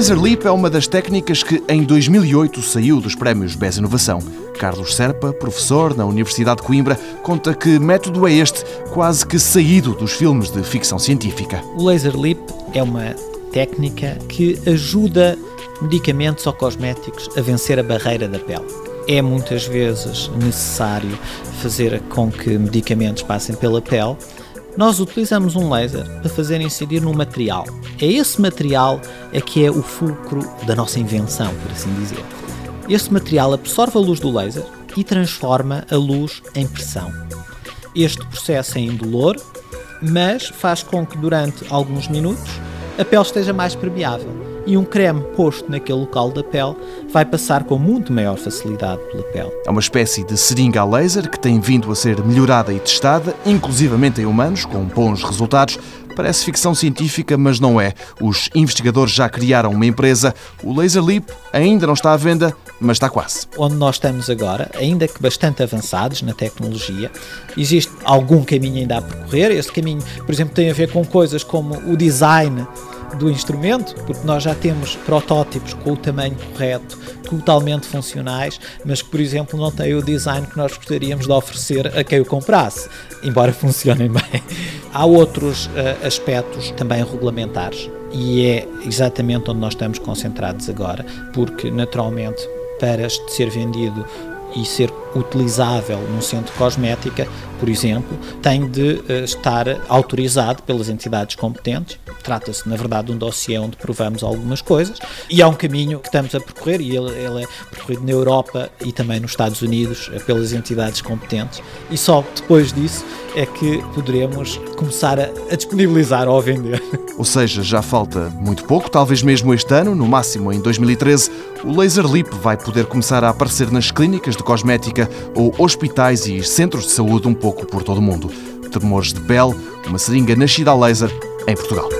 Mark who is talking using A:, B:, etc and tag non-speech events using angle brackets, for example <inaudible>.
A: Laser Leap é uma das técnicas que em 2008 saiu dos prémios BES Inovação. Carlos Serpa, professor na Universidade de Coimbra, conta que método é este, quase que saído dos filmes de ficção científica.
B: O Laser Leap é uma técnica que ajuda medicamentos ou cosméticos a vencer a barreira da pele. É muitas vezes necessário fazer com que medicamentos passem pela pele nós utilizamos um laser para fazer incidir no material. É esse material é que é o fulcro da nossa invenção, por assim dizer. Esse material absorve a luz do laser e transforma a luz em pressão. Este processo é indolor, mas faz com que durante alguns minutos a pele esteja mais permeável e um creme posto naquele local da pele vai passar com muito maior facilidade pela pele.
A: É uma espécie de seringa a laser que tem vindo a ser melhorada e testada, inclusivamente em humanos, com bons resultados. Parece ficção científica, mas não é. Os investigadores já criaram uma empresa. O Laser Leap ainda não está à venda, mas está quase.
B: Onde nós estamos agora, ainda que bastante avançados na tecnologia, existe algum caminho ainda a percorrer. Esse caminho, por exemplo, tem a ver com coisas como o design do instrumento, porque nós já temos protótipos com o tamanho correto, totalmente funcionais, mas que, por exemplo, não têm o design que nós gostaríamos de oferecer a quem o comprasse, embora <laughs> funcionem bem. Há outros uh, aspectos também regulamentares e é exatamente onde nós estamos concentrados agora, porque naturalmente para ser vendido e ser utilizável num centro cosmética, por exemplo, tem de uh, estar autorizado pelas entidades competentes. Trata-se, na verdade, de um dossiê onde provamos algumas coisas e há um caminho que estamos a percorrer e ele, ele é percorrido na Europa e também nos Estados Unidos pelas entidades competentes e só depois disso é que poderemos começar a, a disponibilizar ou a vender.
A: Ou seja, já falta muito pouco, talvez mesmo este ano, no máximo em 2013, o Laser Leap vai poder começar a aparecer nas clínicas de cosmética ou hospitais e centros de saúde um pouco por todo o mundo. Tremores de pele, uma seringa nascida a laser em Portugal.